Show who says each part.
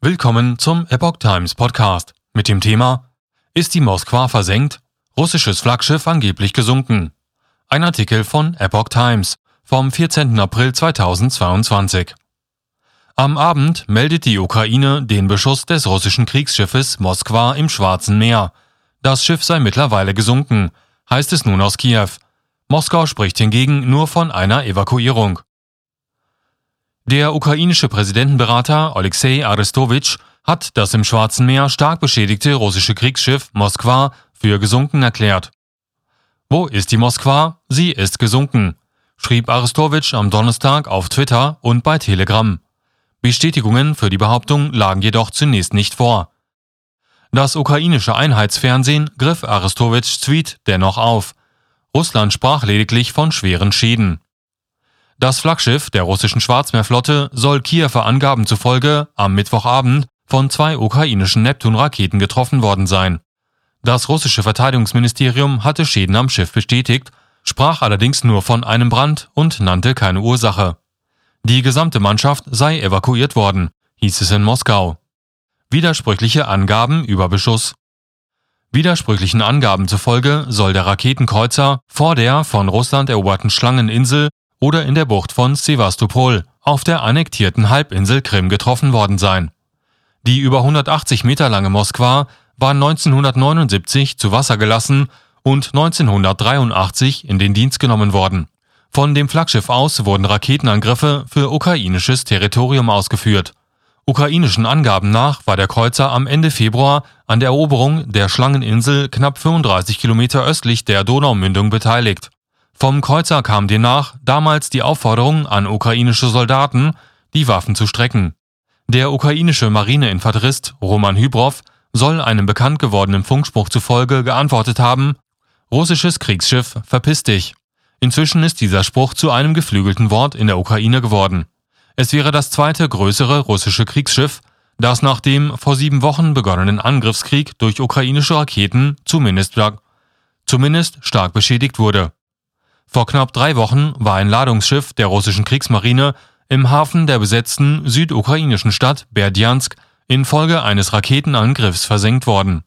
Speaker 1: Willkommen zum Epoch Times Podcast mit dem Thema Ist die Moskwa versenkt? Russisches Flaggschiff angeblich gesunken. Ein Artikel von Epoch Times vom 14. April 2022. Am Abend meldet die Ukraine den Beschuss des russischen Kriegsschiffes Moskwa im Schwarzen Meer. Das Schiff sei mittlerweile gesunken, heißt es nun aus Kiew. Moskau spricht hingegen nur von einer Evakuierung. Der ukrainische Präsidentenberater Alexei Arestowitsch hat das im Schwarzen Meer stark beschädigte russische Kriegsschiff Moskwa für gesunken erklärt. Wo ist die Moskwa? Sie ist gesunken, schrieb Arestowitsch am Donnerstag auf Twitter und bei Telegram. Bestätigungen für die Behauptung lagen jedoch zunächst nicht vor. Das ukrainische Einheitsfernsehen griff Arestowitschs Tweet dennoch auf. Russland sprach lediglich von schweren Schäden. Das Flaggschiff der russischen Schwarzmeerflotte soll Kiewer Angaben zufolge am Mittwochabend von zwei ukrainischen Neptun-Raketen getroffen worden sein. Das russische Verteidigungsministerium hatte Schäden am Schiff bestätigt, sprach allerdings nur von einem Brand und nannte keine Ursache. Die gesamte Mannschaft sei evakuiert worden, hieß es in Moskau. Widersprüchliche Angaben über Beschuss. Widersprüchlichen Angaben zufolge soll der Raketenkreuzer vor der von Russland eroberten Schlangeninsel oder in der Bucht von Sevastopol auf der annektierten Halbinsel Krim getroffen worden sein. Die über 180 Meter lange Moskwa war 1979 zu Wasser gelassen und 1983 in den Dienst genommen worden. Von dem Flaggschiff aus wurden Raketenangriffe für ukrainisches Territorium ausgeführt. Ukrainischen Angaben nach war der Kreuzer am Ende Februar an der Eroberung der Schlangeninsel knapp 35 Kilometer östlich der Donaumündung beteiligt. Vom Kreuzer kam demnach damals die Aufforderung an ukrainische Soldaten, die Waffen zu strecken. Der ukrainische Marineinfanterist Roman Hybrov soll einem bekannt gewordenen Funkspruch zufolge geantwortet haben, russisches Kriegsschiff, verpiss dich. Inzwischen ist dieser Spruch zu einem geflügelten Wort in der Ukraine geworden. Es wäre das zweite größere russische Kriegsschiff, das nach dem vor sieben Wochen begonnenen Angriffskrieg durch ukrainische Raketen zumindest, zumindest stark beschädigt wurde. Vor knapp drei Wochen war ein Ladungsschiff der russischen Kriegsmarine im Hafen der besetzten südukrainischen Stadt Berdjansk infolge eines Raketenangriffs versenkt worden